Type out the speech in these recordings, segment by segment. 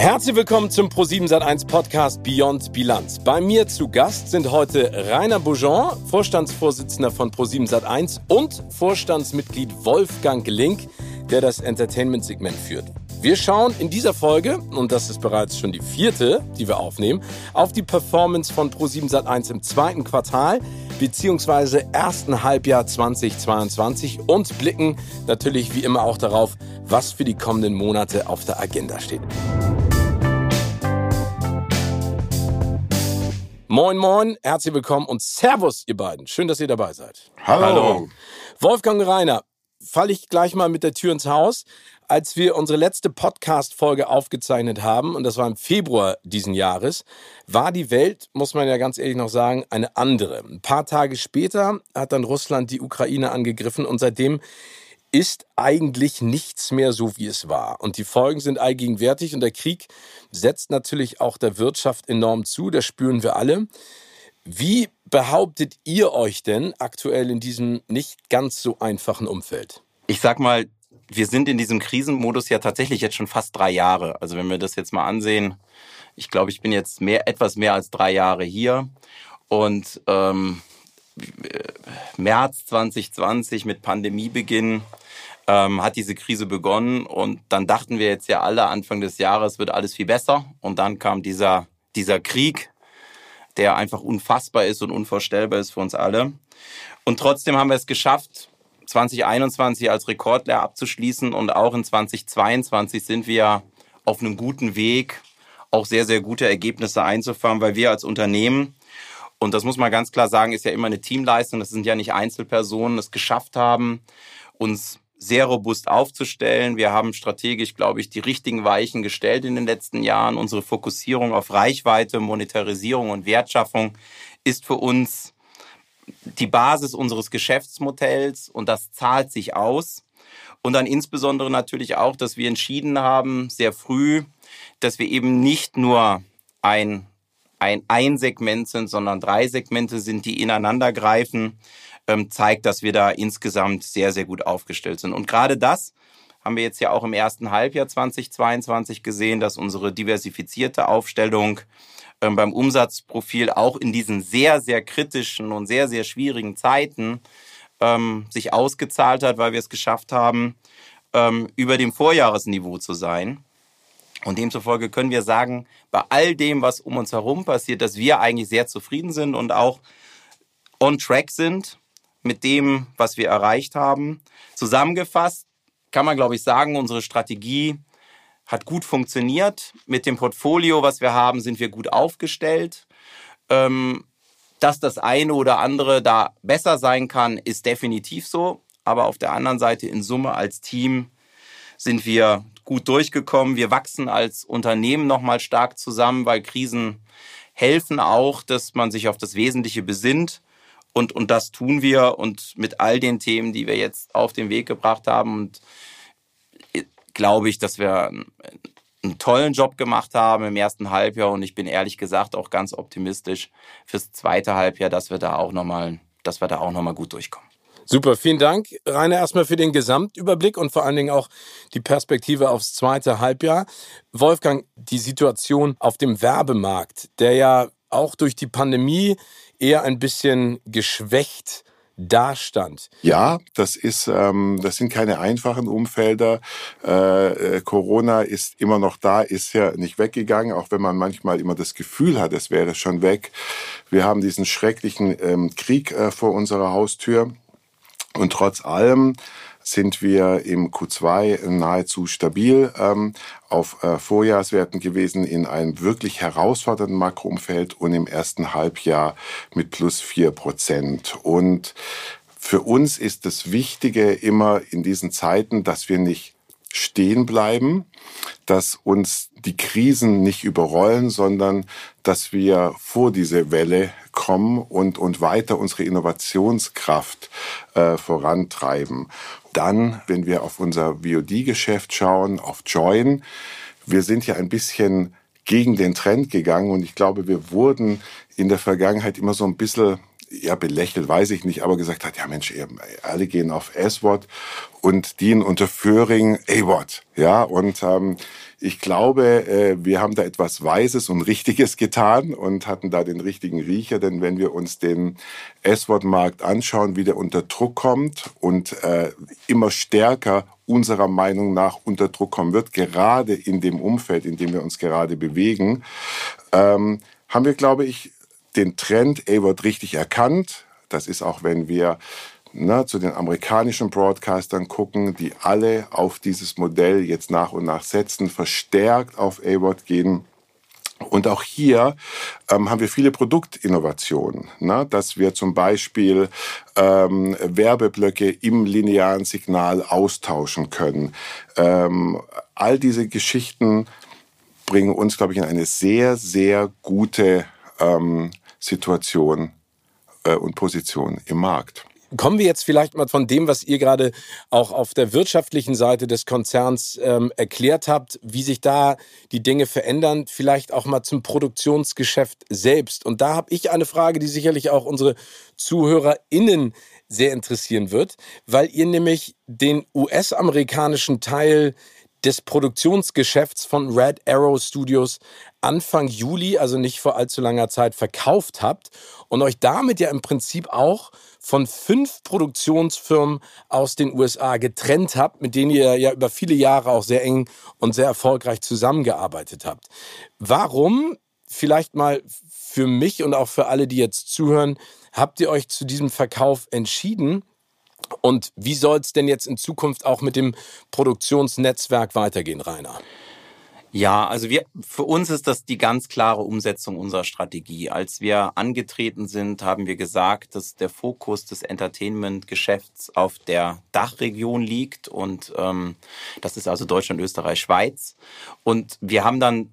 Herzlich willkommen zum Pro7 Sat1 Podcast Beyond Bilanz. Bei mir zu Gast sind heute Rainer Boujon, Vorstandsvorsitzender von Pro7 Sat1 und Vorstandsmitglied Wolfgang Link, der das Entertainment-Segment führt. Wir schauen in dieser Folge, und das ist bereits schon die vierte, die wir aufnehmen, auf die Performance von Pro7 Sat1 im zweiten Quartal beziehungsweise ersten Halbjahr 2022 und blicken natürlich wie immer auch darauf, was für die kommenden Monate auf der Agenda steht. Moin, moin, herzlich willkommen und Servus, ihr beiden. Schön, dass ihr dabei seid. Hallo. Hallo. Wolfgang Reiner, falle ich gleich mal mit der Tür ins Haus. Als wir unsere letzte Podcast-Folge aufgezeichnet haben, und das war im Februar diesen Jahres, war die Welt, muss man ja ganz ehrlich noch sagen, eine andere. Ein paar Tage später hat dann Russland die Ukraine angegriffen und seitdem ist eigentlich nichts mehr so, wie es war. Und die Folgen sind allgegenwärtig und der Krieg setzt natürlich auch der Wirtschaft enorm zu, das spüren wir alle. Wie behauptet ihr euch denn aktuell in diesem nicht ganz so einfachen Umfeld? Ich sag mal, wir sind in diesem Krisenmodus ja tatsächlich jetzt schon fast drei Jahre. Also wenn wir das jetzt mal ansehen, ich glaube, ich bin jetzt mehr, etwas mehr als drei Jahre hier und ähm, März 2020 mit Pandemiebeginn ähm, hat diese Krise begonnen. Und dann dachten wir jetzt ja alle Anfang des Jahres wird alles viel besser. Und dann kam dieser dieser Krieg, der einfach unfassbar ist und unvorstellbar ist für uns alle. Und trotzdem haben wir es geschafft, 2021 als Rekordlehr abzuschließen. Und auch in 2022 sind wir auf einem guten Weg, auch sehr, sehr gute Ergebnisse einzufahren, weil wir als Unternehmen, und das muss man ganz klar sagen, ist ja immer eine Teamleistung, das sind ja nicht Einzelpersonen, es geschafft haben, uns sehr robust aufzustellen. Wir haben strategisch, glaube ich, die richtigen Weichen gestellt in den letzten Jahren. Unsere Fokussierung auf Reichweite, Monetarisierung und Wertschaffung ist für uns die Basis unseres Geschäftsmodells und das zahlt sich aus. Und dann insbesondere natürlich auch, dass wir entschieden haben, sehr früh, dass wir eben nicht nur ein, ein, ein Segment sind, sondern drei Segmente sind, die ineinander greifen, ähm, zeigt, dass wir da insgesamt sehr, sehr gut aufgestellt sind. Und gerade das haben wir jetzt ja auch im ersten Halbjahr 2022 gesehen, dass unsere diversifizierte Aufstellung ähm, beim Umsatzprofil auch in diesen sehr, sehr kritischen und sehr, sehr schwierigen Zeiten ähm, sich ausgezahlt hat, weil wir es geschafft haben, ähm, über dem Vorjahresniveau zu sein. Und demzufolge können wir sagen, bei all dem, was um uns herum passiert, dass wir eigentlich sehr zufrieden sind und auch on track sind mit dem, was wir erreicht haben. Zusammengefasst kann man, glaube ich, sagen, unsere Strategie hat gut funktioniert. Mit dem Portfolio, was wir haben, sind wir gut aufgestellt. Ähm, dass das eine oder andere da besser sein kann, ist definitiv so. Aber auf der anderen Seite in Summe als Team sind wir gut durchgekommen. Wir wachsen als Unternehmen nochmal stark zusammen, weil Krisen helfen auch, dass man sich auf das Wesentliche besinnt. Und, und das tun wir und mit all den Themen, die wir jetzt auf den Weg gebracht haben. Und glaube ich, dass wir einen tollen Job gemacht haben im ersten Halbjahr und ich bin ehrlich gesagt auch ganz optimistisch fürs zweite Halbjahr, dass wir da auch nochmal, dass wir da auch nochmal gut durchkommen. Super, vielen Dank, Rainer, erstmal für den Gesamtüberblick und vor allen Dingen auch die Perspektive aufs zweite Halbjahr. Wolfgang, die Situation auf dem Werbemarkt, der ja auch durch die Pandemie eher ein bisschen geschwächt dastand. Ja, das ist, ähm, das sind keine einfachen Umfelder. Äh, äh, Corona ist immer noch da, ist ja nicht weggegangen, auch wenn man manchmal immer das Gefühl hat, es wäre schon weg. Wir haben diesen schrecklichen ähm, Krieg äh, vor unserer Haustür und trotz allem sind wir im Q2 nahezu stabil ähm, auf äh, Vorjahrswerten gewesen in einem wirklich herausfordernden Makroumfeld und im ersten Halbjahr mit plus vier Prozent. Und für uns ist das Wichtige immer in diesen Zeiten, dass wir nicht stehen bleiben, dass uns die Krisen nicht überrollen, sondern dass wir vor diese Welle kommen und, und weiter unsere Innovationskraft äh, vorantreiben. Dann, wenn wir auf unser VOD-Geschäft schauen, auf Join, wir sind ja ein bisschen gegen den Trend gegangen und ich glaube, wir wurden in der Vergangenheit immer so ein bisschen ja, belächelt, weiß ich nicht, aber gesagt hat, ja Mensch, alle gehen auf S-Wort und dienen unter Föhring A-Wort. Ja, und ähm, ich glaube, äh, wir haben da etwas Weises und Richtiges getan und hatten da den richtigen Riecher, denn wenn wir uns den S-Wort-Markt anschauen, wie der unter Druck kommt und äh, immer stärker unserer Meinung nach unter Druck kommen wird, gerade in dem Umfeld, in dem wir uns gerade bewegen, ähm, haben wir, glaube ich, den Trend A-Word richtig erkannt. Das ist auch, wenn wir na, zu den amerikanischen Broadcastern gucken, die alle auf dieses Modell jetzt nach und nach setzen, verstärkt auf A-Word gehen. Und auch hier ähm, haben wir viele Produktinnovationen, ne? dass wir zum Beispiel ähm, Werbeblöcke im linearen Signal austauschen können. Ähm, all diese Geschichten bringen uns, glaube ich, in eine sehr, sehr gute ähm, Situation äh, und Position im Markt. Kommen wir jetzt vielleicht mal von dem, was ihr gerade auch auf der wirtschaftlichen Seite des Konzerns ähm, erklärt habt, wie sich da die Dinge verändern, vielleicht auch mal zum Produktionsgeschäft selbst. Und da habe ich eine Frage, die sicherlich auch unsere ZuhörerInnen sehr interessieren wird, weil ihr nämlich den US-amerikanischen Teil des Produktionsgeschäfts von Red Arrow Studios Anfang Juli, also nicht vor allzu langer Zeit, verkauft habt und euch damit ja im Prinzip auch von fünf Produktionsfirmen aus den USA getrennt habt, mit denen ihr ja über viele Jahre auch sehr eng und sehr erfolgreich zusammengearbeitet habt. Warum, vielleicht mal für mich und auch für alle, die jetzt zuhören, habt ihr euch zu diesem Verkauf entschieden? Und wie soll es denn jetzt in Zukunft auch mit dem Produktionsnetzwerk weitergehen, Rainer? Ja, also wir, für uns ist das die ganz klare Umsetzung unserer Strategie. Als wir angetreten sind, haben wir gesagt, dass der Fokus des Entertainment-Geschäfts auf der Dachregion liegt und ähm, das ist also Deutschland, Österreich, Schweiz. Und wir haben dann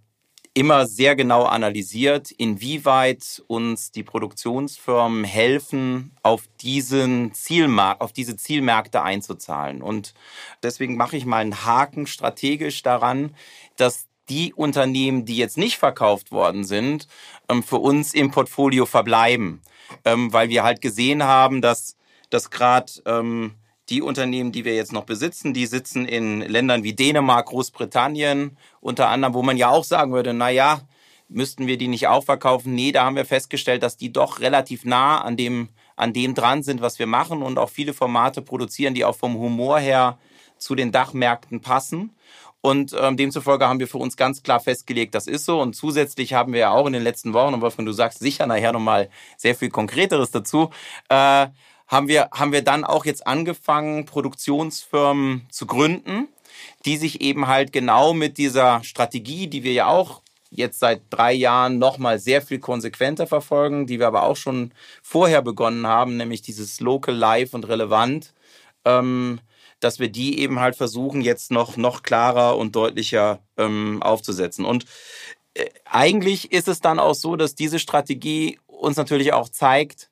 immer sehr genau analysiert, inwieweit uns die Produktionsfirmen helfen, auf diesen Zielmarkt, auf diese Zielmärkte einzuzahlen. Und deswegen mache ich mal einen Haken strategisch daran, dass die Unternehmen, die jetzt nicht verkauft worden sind, ähm, für uns im Portfolio verbleiben, ähm, weil wir halt gesehen haben, dass, dass gerade ähm, die Unternehmen, die wir jetzt noch besitzen, die sitzen in Ländern wie Dänemark, Großbritannien, unter anderem, wo man ja auch sagen würde, na ja, müssten wir die nicht auch verkaufen? Nee, da haben wir festgestellt, dass die doch relativ nah an dem, an dem dran sind, was wir machen und auch viele Formate produzieren, die auch vom Humor her zu den Dachmärkten passen. Und ähm, demzufolge haben wir für uns ganz klar festgelegt, das ist so. Und zusätzlich haben wir ja auch in den letzten Wochen, und Wolfgang, du sagst sicher nachher nochmal sehr viel Konkreteres dazu, äh, haben wir, haben wir dann auch jetzt angefangen, Produktionsfirmen zu gründen, die sich eben halt genau mit dieser Strategie, die wir ja auch jetzt seit drei Jahren nochmal sehr viel konsequenter verfolgen, die wir aber auch schon vorher begonnen haben, nämlich dieses Local, Live und Relevant, ähm, dass wir die eben halt versuchen, jetzt noch, noch klarer und deutlicher ähm, aufzusetzen. Und äh, eigentlich ist es dann auch so, dass diese Strategie uns natürlich auch zeigt,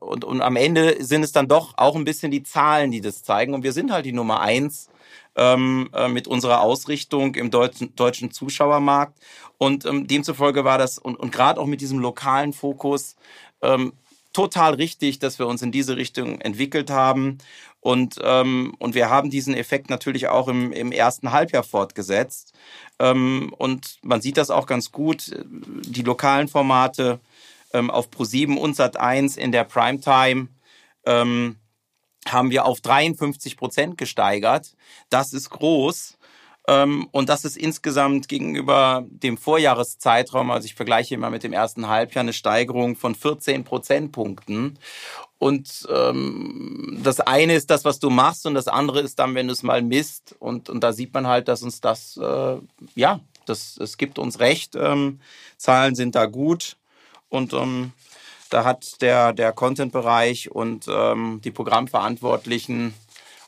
und, und am Ende sind es dann doch auch ein bisschen die Zahlen, die das zeigen. Und wir sind halt die Nummer eins ähm, äh, mit unserer Ausrichtung im deutschen, deutschen Zuschauermarkt. Und ähm, demzufolge war das, und, und gerade auch mit diesem lokalen Fokus, ähm, total richtig, dass wir uns in diese Richtung entwickelt haben. Und, ähm, und wir haben diesen Effekt natürlich auch im, im ersten Halbjahr fortgesetzt. Ähm, und man sieht das auch ganz gut. Die lokalen Formate ähm, auf Pro7 und Sat1 in der Primetime ähm, haben wir auf 53 Prozent gesteigert. Das ist groß. Ähm, und das ist insgesamt gegenüber dem Vorjahreszeitraum, also ich vergleiche immer mit dem ersten Halbjahr, eine Steigerung von 14 Prozentpunkten. Und ähm, das eine ist das, was du machst, und das andere ist dann, wenn du es mal misst. Und, und da sieht man halt, dass uns das, äh, ja, das, es gibt uns recht. Ähm, Zahlen sind da gut. Und ähm, da hat der, der Content-Bereich und ähm, die Programmverantwortlichen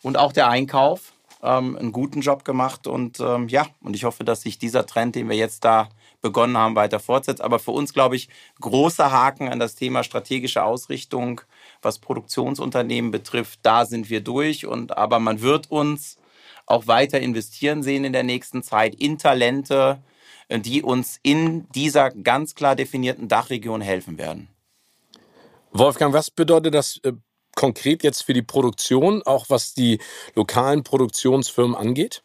und auch der Einkauf ähm, einen guten Job gemacht. Und ähm, ja, und ich hoffe, dass sich dieser Trend, den wir jetzt da begonnen haben, weiter fortsetzt. Aber für uns, glaube ich, großer Haken an das Thema strategische Ausrichtung, was Produktionsunternehmen betrifft. Da sind wir durch. Und aber man wird uns auch weiter investieren sehen in der nächsten Zeit in Talente, die uns in dieser ganz klar definierten Dachregion helfen werden. Wolfgang, was bedeutet das äh, konkret jetzt für die Produktion, auch was die lokalen Produktionsfirmen angeht?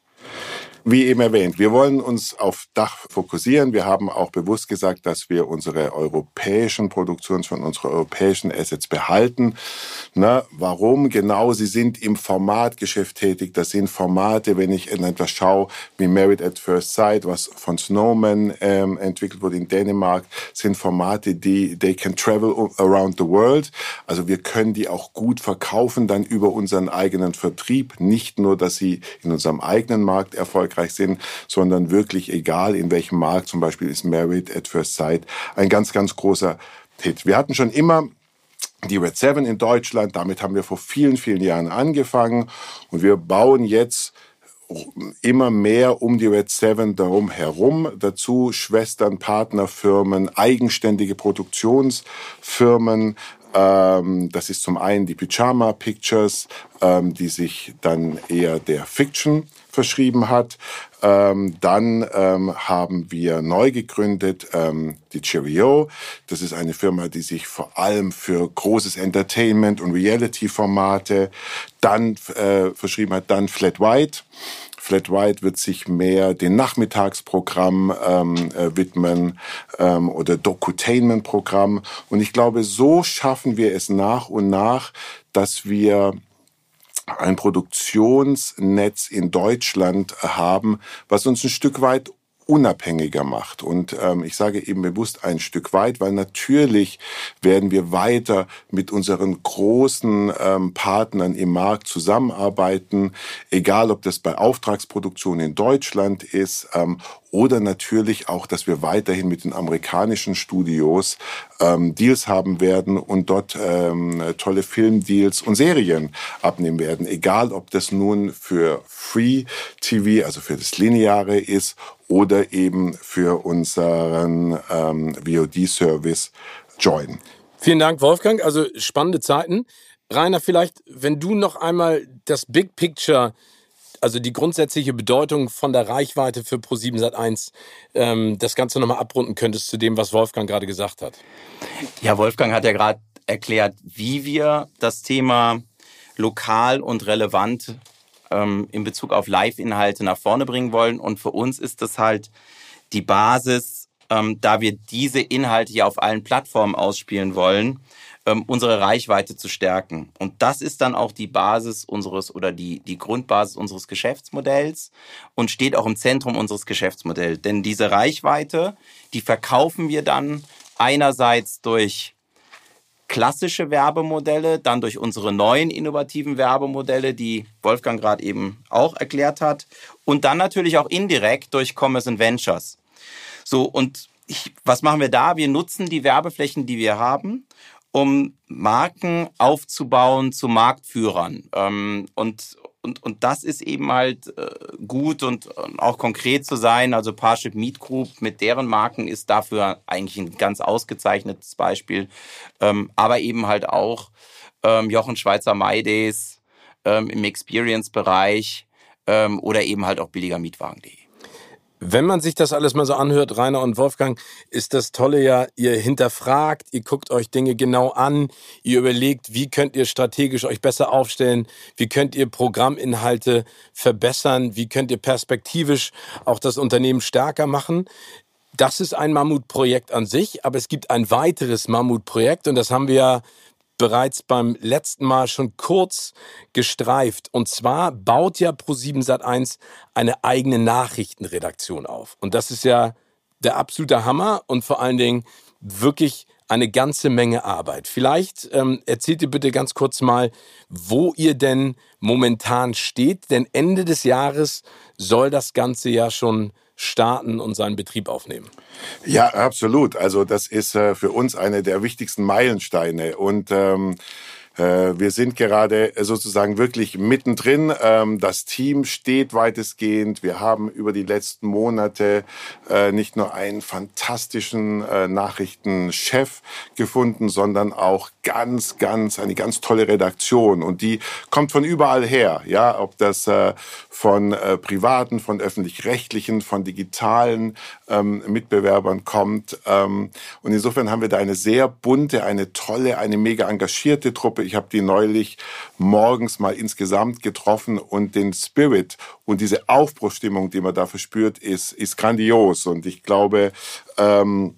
Wie eben erwähnt, wir wollen uns auf Dach fokussieren. Wir haben auch bewusst gesagt, dass wir unsere europäischen Produktions von unseren europäischen Assets behalten. Na, warum? Genau, sie sind im Formatgeschäft tätig. Das sind Formate, wenn ich in etwas schaue, wie Married at First Sight, was von Snowman ähm, entwickelt wurde in Dänemark, sind Formate, die they can travel around the world. Also wir können die auch gut verkaufen, dann über unseren eigenen Vertrieb. Nicht nur, dass sie in unserem eigenen Markt erfolgreich sind, sondern wirklich egal in welchem Markt, zum Beispiel ist Married at First Sight ein ganz, ganz großer Hit. Wir hatten schon immer die Red 7 in Deutschland. Damit haben wir vor vielen, vielen Jahren angefangen und wir bauen jetzt immer mehr um die Red 7 darum herum. Dazu Schwestern, Partnerfirmen, eigenständige Produktionsfirmen. Ähm, das ist zum einen die Pyjama Pictures, ähm, die sich dann eher der Fiction verschrieben hat. Ähm, dann ähm, haben wir neu gegründet ähm, die Cheerio. Das ist eine Firma, die sich vor allem für großes Entertainment und Reality-Formate dann äh, verschrieben hat. Dann Flat White. Flat White wird sich mehr den Nachmittagsprogramm ähm, äh, widmen ähm, oder Docutainment-Programm. Und ich glaube, so schaffen wir es nach und nach, dass wir ein Produktionsnetz in Deutschland haben, was uns ein Stück weit unabhängiger macht. Und ähm, ich sage eben bewusst ein Stück weit, weil natürlich werden wir weiter mit unseren großen ähm, Partnern im Markt zusammenarbeiten, egal ob das bei Auftragsproduktion in Deutschland ist ähm, oder natürlich auch, dass wir weiterhin mit den amerikanischen Studios ähm, Deals haben werden und dort ähm, tolle Filmdeals und Serien abnehmen werden. Egal, ob das nun für Free TV, also für das Lineare ist oder eben für unseren ähm, VOD-Service Join. Vielen Dank, Wolfgang. Also spannende Zeiten. Rainer, vielleicht, wenn du noch einmal das Big Picture also die grundsätzliche Bedeutung von der Reichweite für Pro7 Sat1 ähm, das Ganze nochmal abrunden könntest zu dem, was Wolfgang gerade gesagt hat. Ja, Wolfgang hat ja gerade erklärt, wie wir das Thema lokal und relevant ähm, in Bezug auf Live-Inhalte nach vorne bringen wollen. Und für uns ist das halt die Basis, ähm, da wir diese Inhalte ja auf allen Plattformen ausspielen wollen, ähm, unsere Reichweite zu stärken. Und das ist dann auch die Basis unseres oder die, die Grundbasis unseres Geschäftsmodells und steht auch im Zentrum unseres Geschäftsmodells. Denn diese Reichweite, die verkaufen wir dann einerseits durch klassische Werbemodelle, dann durch unsere neuen innovativen Werbemodelle, die Wolfgang gerade eben auch erklärt hat, und dann natürlich auch indirekt durch Commerce and Ventures. So, und ich, was machen wir da? Wir nutzen die Werbeflächen, die wir haben um Marken aufzubauen zu Marktführern. Ähm, und, und, und das ist eben halt äh, gut und, und auch konkret zu sein. Also Parship Meat Group mit deren Marken ist dafür eigentlich ein ganz ausgezeichnetes Beispiel. Ähm, aber eben halt auch ähm, Jochen Schweizer MyDays ähm, im Experience-Bereich ähm, oder eben halt auch billiger Mietwagen.de. Wenn man sich das alles mal so anhört, Rainer und Wolfgang, ist das Tolle ja, ihr hinterfragt, ihr guckt euch Dinge genau an, ihr überlegt, wie könnt ihr strategisch euch besser aufstellen, wie könnt ihr Programminhalte verbessern, wie könnt ihr perspektivisch auch das Unternehmen stärker machen. Das ist ein Mammutprojekt an sich, aber es gibt ein weiteres Mammutprojekt und das haben wir ja bereits beim letzten Mal schon kurz gestreift. Und zwar baut ja Pro7 Sat1 eine eigene Nachrichtenredaktion auf. Und das ist ja der absolute Hammer und vor allen Dingen wirklich eine ganze Menge Arbeit. Vielleicht ähm, erzählt ihr bitte ganz kurz mal, wo ihr denn momentan steht, denn Ende des Jahres soll das Ganze ja schon starten und seinen Betrieb aufnehmen. Ja, absolut. Also das ist äh, für uns eine der wichtigsten Meilensteine und ähm, äh, wir sind gerade sozusagen wirklich mittendrin. Ähm, das Team steht weitestgehend. Wir haben über die letzten Monate äh, nicht nur einen fantastischen äh, Nachrichtenchef gefunden, sondern auch ganz, ganz, eine ganz tolle Redaktion. Und die kommt von überall her. Ja, ob das von privaten, von öffentlich-rechtlichen, von digitalen ähm, Mitbewerbern kommt. Ähm, und insofern haben wir da eine sehr bunte, eine tolle, eine mega engagierte Truppe Ich habe die neulich morgens mal insgesamt getroffen und den Spirit und diese Aufbruchstimmung, die man da verspürt, ist, ist grandios. Und ich glaube, ähm,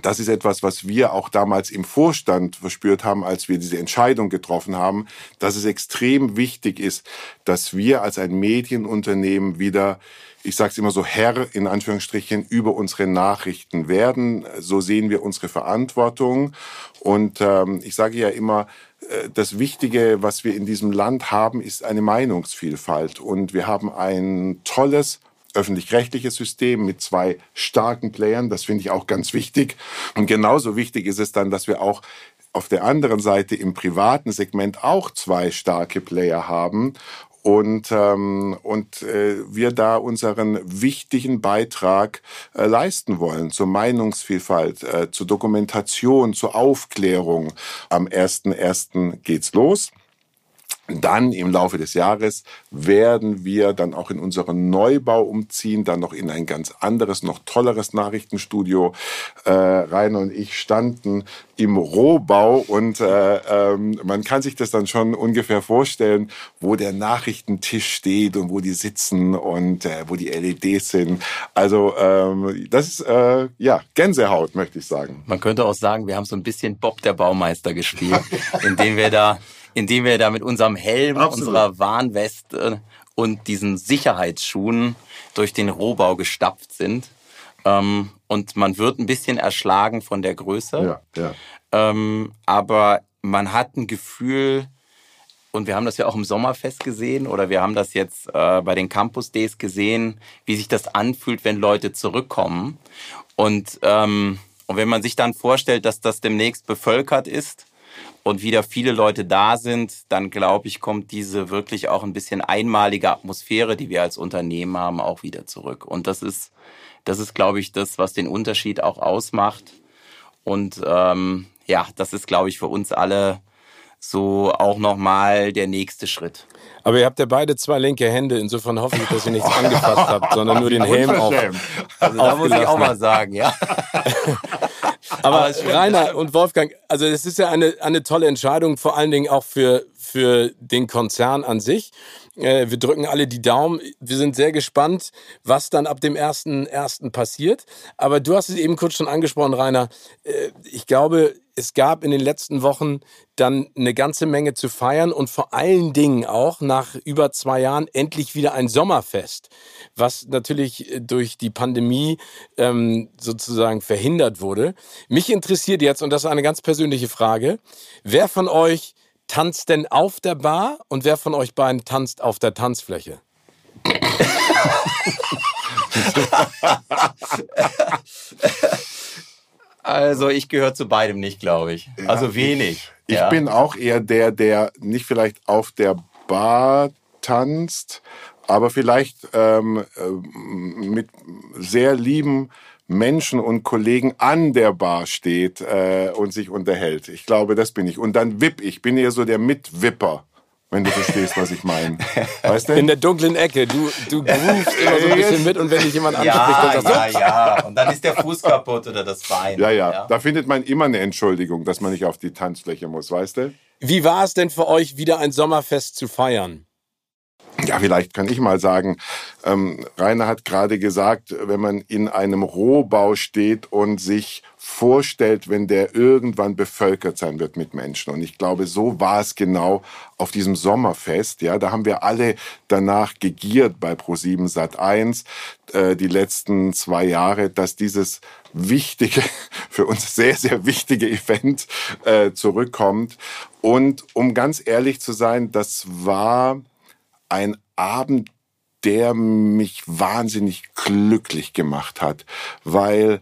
das ist etwas, was wir auch damals im Vorstand verspürt haben, als wir diese Entscheidung getroffen haben, dass es extrem wichtig ist, dass wir als ein Medienunternehmen wieder ich sage es immer so, Herr in Anführungsstrichen über unsere Nachrichten werden. So sehen wir unsere Verantwortung. Und ähm, ich sage ja immer, äh, das Wichtige, was wir in diesem Land haben, ist eine Meinungsvielfalt. Und wir haben ein tolles öffentlich-rechtliches System mit zwei starken Playern. Das finde ich auch ganz wichtig. Und genauso wichtig ist es dann, dass wir auch auf der anderen Seite im privaten Segment auch zwei starke Player haben und, ähm, und äh, wir da unseren wichtigen Beitrag äh, leisten wollen zur Meinungsvielfalt, äh, zur Dokumentation, zur Aufklärung. Am 1.1. geht's los. Dann im Laufe des Jahres werden wir dann auch in unseren Neubau umziehen, dann noch in ein ganz anderes, noch tolleres Nachrichtenstudio. Äh, Rainer und ich standen im Rohbau und äh, ähm, man kann sich das dann schon ungefähr vorstellen, wo der Nachrichtentisch steht und wo die sitzen und äh, wo die LEDs sind. Also ähm, das ist äh, ja Gänsehaut, möchte ich sagen. Man könnte auch sagen, wir haben so ein bisschen Bob der Baumeister gespielt, indem wir da indem wir da mit unserem Helm, Absolut. unserer Warnweste und diesen Sicherheitsschuhen durch den Rohbau gestapft sind. Ähm, und man wird ein bisschen erschlagen von der Größe. Ja, ja. Ähm, aber man hat ein Gefühl, und wir haben das ja auch im Sommerfest gesehen oder wir haben das jetzt äh, bei den Campus Days gesehen, wie sich das anfühlt, wenn Leute zurückkommen. Und, ähm, und wenn man sich dann vorstellt, dass das demnächst bevölkert ist, und wieder viele Leute da sind, dann glaube ich, kommt diese wirklich auch ein bisschen einmalige Atmosphäre, die wir als Unternehmen haben, auch wieder zurück. Und das ist, das ist, glaube ich, das, was den Unterschied auch ausmacht. Und ähm, ja, das ist, glaube ich, für uns alle so auch nochmal der nächste Schritt. Aber ihr habt ja beide zwei linke Hände, insofern hoffe ich, dass ihr nichts angefasst habt, sondern nur den Helm auf. Also da muss ich auch mal sagen, ja. Aber, Rainer und Wolfgang, also es ist ja eine, eine tolle Entscheidung, vor allen Dingen auch für, für den Konzern an sich. Äh, wir drücken alle die Daumen. Wir sind sehr gespannt, was dann ab dem 1.1. passiert. Aber du hast es eben kurz schon angesprochen, Rainer. Äh, ich glaube, es gab in den letzten Wochen dann eine ganze Menge zu feiern und vor allen Dingen auch nach über zwei Jahren endlich wieder ein Sommerfest, was natürlich durch die Pandemie ähm, sozusagen verhindert wurde. Mich interessiert jetzt, und das ist eine ganz persönliche Frage, wer von euch tanzt denn auf der Bar und wer von euch beiden tanzt auf der Tanzfläche? also ich gehöre zu beidem nicht, glaube ich. Ja, also wenig. Ich, ich ja. bin auch eher der, der nicht vielleicht auf der Bar tanzt, aber vielleicht ähm, äh, mit sehr lieben Menschen und Kollegen an der Bar steht äh, und sich unterhält. Ich glaube, das bin ich. Und dann wipp ich. Bin eher so der Mitwipper wenn du verstehst, was ich meine. Weißt du? In der dunklen Ecke. Du, du groovst immer so ein bisschen mit und wenn dich jemand anspricht, ja, dann sagst du, ja, ja. Und dann ist der Fuß kaputt oder das Bein. Ja, ja, ja. Da findet man immer eine Entschuldigung, dass man nicht auf die Tanzfläche muss, weißt du? Wie war es denn für euch, wieder ein Sommerfest zu feiern? Ja, vielleicht kann ich mal sagen, ähm, Rainer hat gerade gesagt, wenn man in einem Rohbau steht und sich vorstellt, wenn der irgendwann bevölkert sein wird mit Menschen. Und ich glaube, so war es genau auf diesem Sommerfest. Ja, da haben wir alle danach gegiert bei Pro7 Sat 1 äh, die letzten zwei Jahre, dass dieses wichtige, für uns sehr, sehr wichtige Event äh, zurückkommt. Und um ganz ehrlich zu sein, das war ein Abend, der mich wahnsinnig glücklich gemacht hat, weil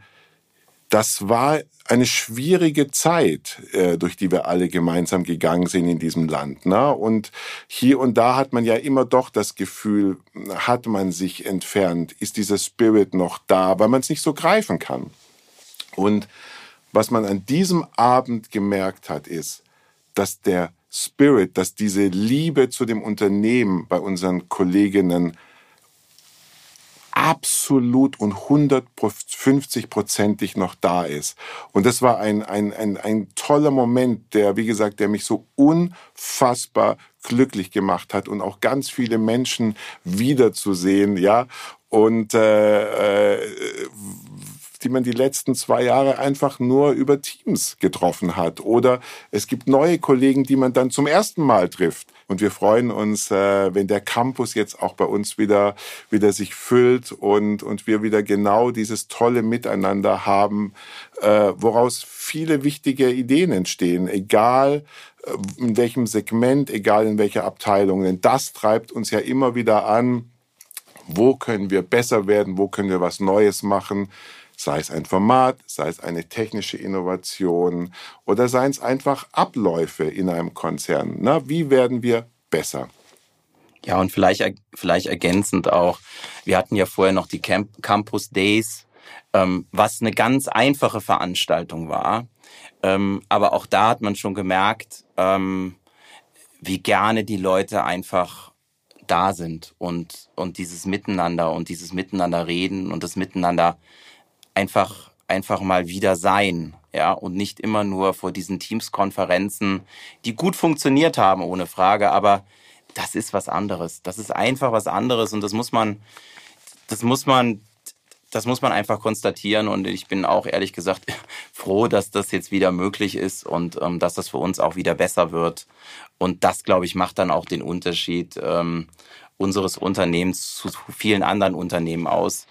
das war eine schwierige Zeit, äh, durch die wir alle gemeinsam gegangen sind in diesem Land. Ne? Und hier und da hat man ja immer doch das Gefühl, hat man sich entfernt, ist dieser Spirit noch da, weil man es nicht so greifen kann. Und was man an diesem Abend gemerkt hat, ist, dass der Spirit, dass diese Liebe zu dem Unternehmen bei unseren Kolleginnen absolut und 150-prozentig noch da ist. Und das war ein, ein, ein, ein toller Moment, der, wie gesagt, der mich so unfassbar glücklich gemacht hat und auch ganz viele Menschen wiederzusehen, ja. Und äh, äh, die man die letzten zwei Jahre einfach nur über Teams getroffen hat. Oder es gibt neue Kollegen, die man dann zum ersten Mal trifft. Und wir freuen uns, äh, wenn der Campus jetzt auch bei uns wieder, wieder sich füllt und, und wir wieder genau dieses tolle Miteinander haben, äh, woraus viele wichtige Ideen entstehen, egal äh, in welchem Segment, egal in welcher Abteilung. Denn das treibt uns ja immer wieder an, wo können wir besser werden, wo können wir was Neues machen sei es ein Format, sei es eine technische Innovation oder seien es einfach Abläufe in einem Konzern. Na, wie werden wir besser? Ja, und vielleicht, vielleicht ergänzend auch, wir hatten ja vorher noch die Camp Campus Days, ähm, was eine ganz einfache Veranstaltung war. Ähm, aber auch da hat man schon gemerkt, ähm, wie gerne die Leute einfach da sind und, und dieses Miteinander und dieses Miteinander reden und das Miteinander einfach, einfach mal wieder sein. Ja, und nicht immer nur vor diesen Teams-Konferenzen, die gut funktioniert haben, ohne Frage, aber das ist was anderes. Das ist einfach was anderes und das muss man, das muss man, das muss man einfach konstatieren und ich bin auch ehrlich gesagt froh, dass das jetzt wieder möglich ist und ähm, dass das für uns auch wieder besser wird. Und das, glaube ich, macht dann auch den Unterschied ähm, unseres Unternehmens zu vielen anderen Unternehmen aus.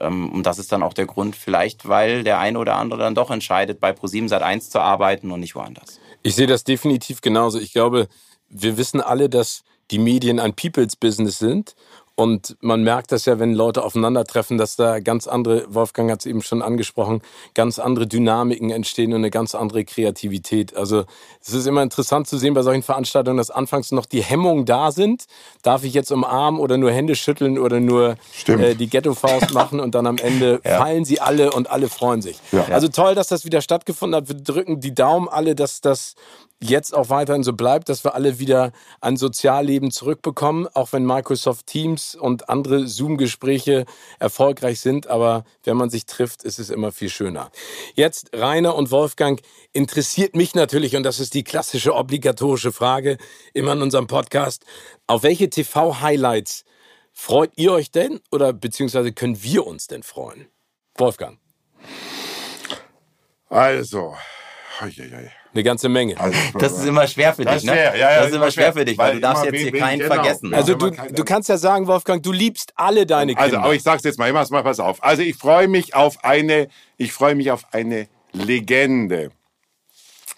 Ähm, und das ist dann auch der Grund, vielleicht, weil der eine oder andere dann doch entscheidet, bei Pro7 Sat 1 zu arbeiten und nicht woanders. Ich sehe das definitiv genauso. Ich glaube, wir wissen alle, dass die Medien ein People's Business sind und man merkt das ja, wenn Leute aufeinandertreffen, dass da ganz andere, Wolfgang hat es eben schon angesprochen, ganz andere Dynamiken entstehen und eine ganz andere Kreativität. Also es ist immer interessant zu sehen bei solchen Veranstaltungen, dass anfangs noch die Hemmungen da sind. Darf ich jetzt umarmen oder nur Hände schütteln oder nur äh, die Ghetto-Faust machen und dann am Ende ja. fallen sie alle und alle freuen sich. Ja. Also toll, dass das wieder stattgefunden hat. Wir drücken die Daumen alle, dass das jetzt auch weiterhin so bleibt, dass wir alle wieder ein Sozialleben zurückbekommen, auch wenn Microsoft Teams und andere Zoom-Gespräche erfolgreich sind. Aber wenn man sich trifft, ist es immer viel schöner. Jetzt Rainer und Wolfgang interessiert mich natürlich, und das ist die klassische obligatorische Frage immer in unserem Podcast, auf welche TV-Highlights freut ihr euch denn oder beziehungsweise können wir uns denn freuen? Wolfgang. Also, eine ganze Menge. Also, das ist immer schwer für dich, ne? Ja, ja, das ist immer schwer für dich, weil, weil du darfst jetzt hier keinen genau. vergessen. Also du, du kannst ja sagen, Wolfgang, du liebst alle deine Kinder. Also, aber ich sag's jetzt mal, ich mach's mal, pass auf. Also ich freue mich auf eine, ich freue mich auf eine Legende.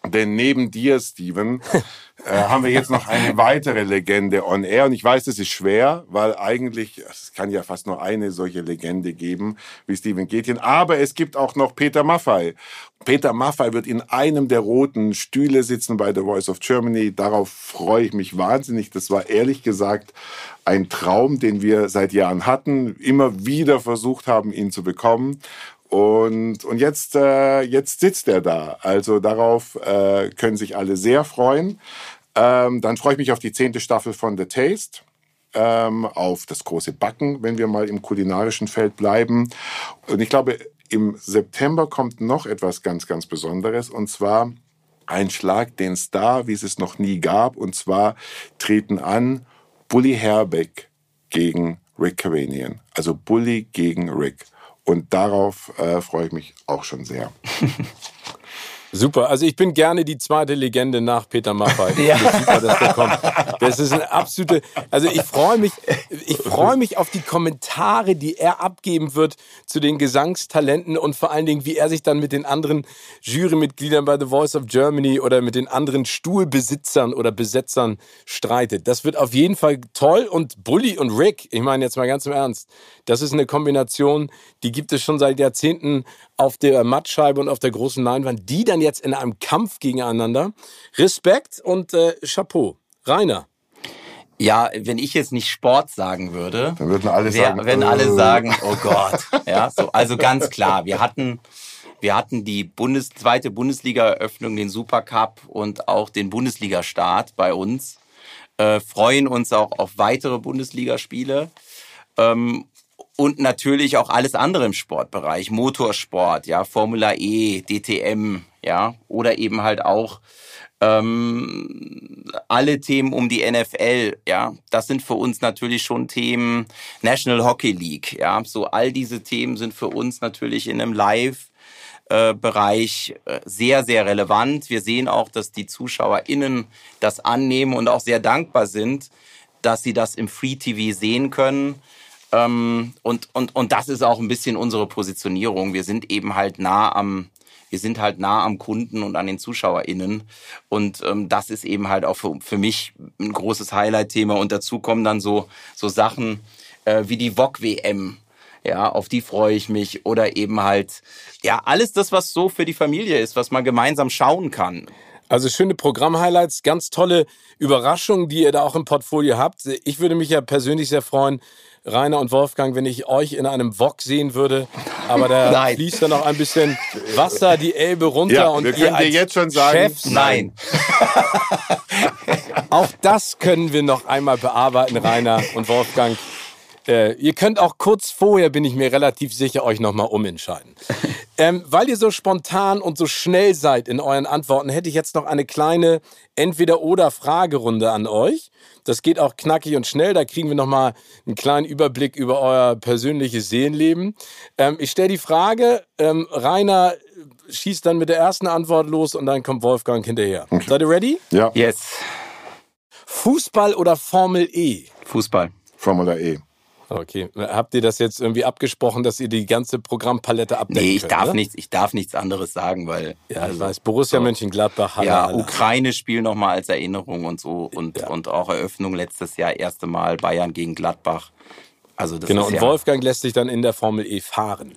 Denn neben dir, Steven, äh, haben wir jetzt noch eine weitere Legende on air. Und ich weiß, das ist schwer, weil eigentlich, es kann ja fast nur eine solche Legende geben wie Steven Gätjen. Aber es gibt auch noch Peter Maffei. Peter Maffei wird in einem der roten Stühle sitzen bei The Voice of Germany. Darauf freue ich mich wahnsinnig. Das war ehrlich gesagt ein Traum, den wir seit Jahren hatten, immer wieder versucht haben, ihn zu bekommen. Und, und jetzt, äh, jetzt sitzt er da. Also darauf äh, können sich alle sehr freuen. Ähm, dann freue ich mich auf die zehnte Staffel von The Taste. Ähm, auf das große Backen, wenn wir mal im kulinarischen Feld bleiben. Und ich glaube, im September kommt noch etwas ganz, ganz Besonderes. Und zwar ein Schlag den Star, wie es es noch nie gab. Und zwar treten an Bully Herbeck gegen Rick Cavanian. Also Bully gegen Rick. Und darauf äh, freue ich mich auch schon sehr. Super, also ich bin gerne die zweite Legende nach Peter Maffay. ja. Das super, dass der kommt. Das ist eine absolute, also ich freue mich, ich freue mich auf die Kommentare, die er abgeben wird zu den Gesangstalenten und vor allen Dingen, wie er sich dann mit den anderen Jurymitgliedern bei The Voice of Germany oder mit den anderen Stuhlbesitzern oder Besetzern streitet. Das wird auf jeden Fall toll und Bully und Rick, ich meine jetzt mal ganz im Ernst, das ist eine Kombination, die gibt es schon seit Jahrzehnten auf der Mattscheibe und auf der großen Leinwand. Die dann jetzt in einem Kampf gegeneinander. Respekt und äh, Chapeau. Rainer. Ja, wenn ich jetzt nicht Sport sagen würde, dann würden alle wär, sagen, wenn alle äh. sagen, oh Gott. Ja, so, also ganz klar, wir hatten, wir hatten die Bundes, zweite Bundesliga-Eröffnung, den Supercup und auch den Bundesliga-Start bei uns. Äh, freuen uns auch auf weitere Bundesligaspiele. Ähm, und natürlich auch alles andere im Sportbereich, Motorsport, ja, Formula E, DTM, ja, oder eben halt auch ähm, alle Themen um die NFL, ja, das sind für uns natürlich schon Themen. National Hockey League, ja, so all diese Themen sind für uns natürlich in einem Live Bereich äh, sehr, sehr relevant. Wir sehen auch, dass die ZuschauerInnen das annehmen und auch sehr dankbar sind, dass sie das im Free TV sehen können. Ähm, und, und, und das ist auch ein bisschen unsere Positionierung. Wir sind eben halt nah am, wir sind halt nah am Kunden und an den ZuschauerInnen. Und ähm, das ist eben halt auch für, für mich ein großes Highlight-Thema. Und dazu kommen dann so, so Sachen äh, wie die VOG-WM. Ja, auf die freue ich mich. Oder eben halt, ja, alles das, was so für die Familie ist, was man gemeinsam schauen kann. Also schöne Programm-Highlights, ganz tolle Überraschungen, die ihr da auch im Portfolio habt. Ich würde mich ja persönlich sehr freuen, Rainer und Wolfgang, wenn ich euch in einem Wok sehen würde. Aber da nein. fließt dann noch ein bisschen Wasser die Elbe runter. Ja, und wir können dir jetzt schon sagen, Chefs, nein. auch das können wir noch einmal bearbeiten, Rainer und Wolfgang. Äh, ihr könnt auch kurz vorher, bin ich mir relativ sicher, euch nochmal umentscheiden. Ähm, weil ihr so spontan und so schnell seid in euren Antworten, hätte ich jetzt noch eine kleine Entweder-Oder-Fragerunde an euch. Das geht auch knackig und schnell. Da kriegen wir nochmal einen kleinen Überblick über euer persönliches Seelenleben. Ähm, ich stelle die Frage, ähm, Rainer schießt dann mit der ersten Antwort los und dann kommt Wolfgang hinterher. Okay. Seid ihr ready? Ja. Yes. Fußball oder Formel E? Fußball. Formel E. Okay. Habt ihr das jetzt irgendwie abgesprochen, dass ihr die ganze Programmpalette abdecken Nee, ich könnt, darf ne? nichts, ich darf nichts anderes sagen, weil. Ja, also, ich weiß. Borussia so, Mönchengladbach, Halle, Ja, Ukraine-Spiel nochmal als Erinnerung und so und, ja. und auch Eröffnung letztes Jahr, erste Mal Bayern gegen Gladbach. Also das genau, ist und ja Wolfgang lässt sich dann in der Formel E fahren.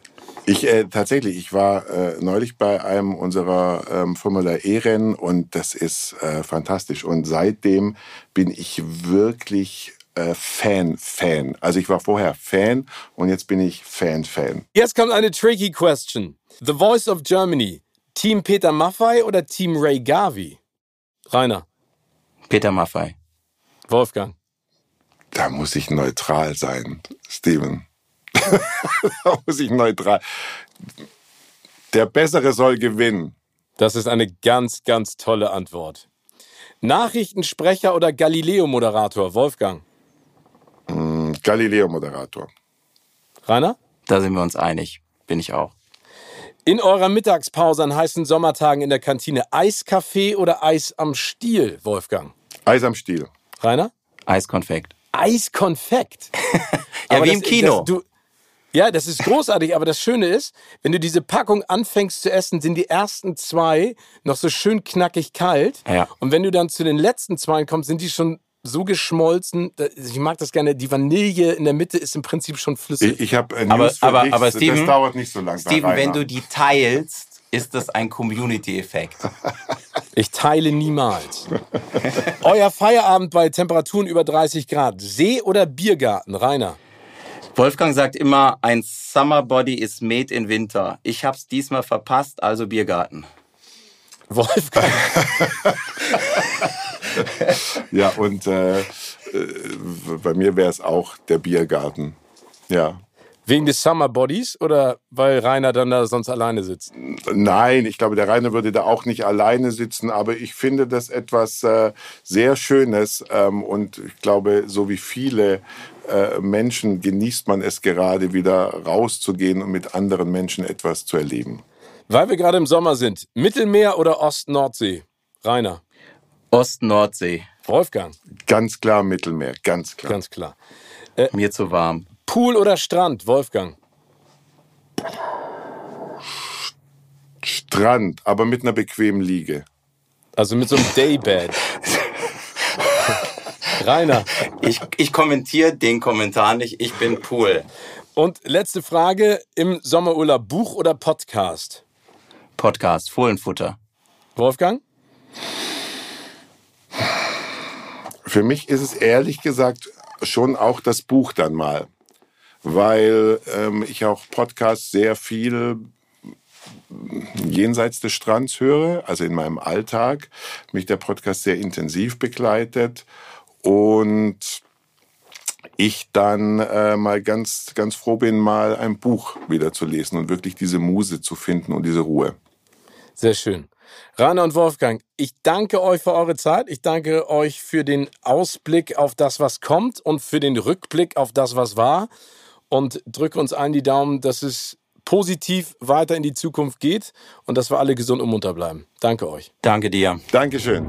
Ich äh, tatsächlich, ich war äh, neulich bei einem unserer ähm, Formula E-Rennen und das ist äh, fantastisch. Und seitdem bin ich wirklich äh, Fan, Fan. Also ich war vorher Fan und jetzt bin ich Fan, Fan. Jetzt kommt eine tricky question. The Voice of Germany. Team Peter Maffei oder Team Ray Gavi? Rainer. Peter Maffei. Wolfgang. Da muss ich neutral sein, Steven. da muss ich neutral. Der Bessere soll gewinnen. Das ist eine ganz, ganz tolle Antwort. Nachrichtensprecher oder Galileo-Moderator, Wolfgang? Galileo-Moderator. Rainer? Da sind wir uns einig. Bin ich auch. In eurer Mittagspause an heißen Sommertagen in der Kantine Eiskaffee oder Eis am Stiel, Wolfgang? Eis am Stiel. Rainer? Eiskonfekt. Eiskonfekt? ja, aber wie im Kino. Das, du, ja, das ist großartig, aber das Schöne ist, wenn du diese Packung anfängst zu essen, sind die ersten zwei noch so schön knackig kalt. Ja. Und wenn du dann zu den letzten zwei kommst, sind die schon so geschmolzen. Ich mag das gerne. Die Vanille in der Mitte ist im Prinzip schon flüssig. Ich, ich habe äh, aber, aber, dich. aber Steven, das dauert nicht so lange. Steven, wenn du die teilst, ist das ein Community-Effekt. Ich teile niemals. Euer Feierabend bei Temperaturen über 30 Grad. See oder Biergarten, Rainer? Wolfgang sagt immer, ein Summer Body is made in Winter. Ich hab's diesmal verpasst, also Biergarten. Wolfgang. ja, und äh, äh bei mir wäre es auch der Biergarten. Ja. Wegen des Summer Bodies oder weil Rainer dann da sonst alleine sitzt? Nein, ich glaube, der Rainer würde da auch nicht alleine sitzen, aber ich finde das etwas äh, sehr Schönes ähm, und ich glaube, so wie viele äh, Menschen genießt man es gerade wieder rauszugehen und mit anderen Menschen etwas zu erleben. Weil wir gerade im Sommer sind, Mittelmeer oder Ost-Nordsee? Rainer. Ost-Nordsee. Wolfgang. Ganz klar Mittelmeer, ganz klar. Ganz klar. Äh, Mir zu warm. Pool oder Strand, Wolfgang? Strand, aber mit einer bequemen Liege. Also mit so einem Daybed. Rainer. Ich, ich kommentiere den Kommentar nicht, ich bin Pool. Und letzte Frage: Im Sommerurlaub Buch oder Podcast? Podcast, Fohlenfutter. Wolfgang? Für mich ist es ehrlich gesagt schon auch das Buch dann mal weil ähm, ich auch Podcasts sehr viel jenseits des Strands höre, also in meinem Alltag, mich der Podcast sehr intensiv begleitet und ich dann äh, mal ganz, ganz froh bin, mal ein Buch wieder zu lesen und wirklich diese Muse zu finden und diese Ruhe. Sehr schön. Rainer und Wolfgang, ich danke euch für eure Zeit. Ich danke euch für den Ausblick auf das, was kommt und für den Rückblick auf das, was war. Und drücke uns allen die Daumen, dass es positiv weiter in die Zukunft geht und dass wir alle gesund und munter bleiben. Danke euch. Danke dir. Dankeschön.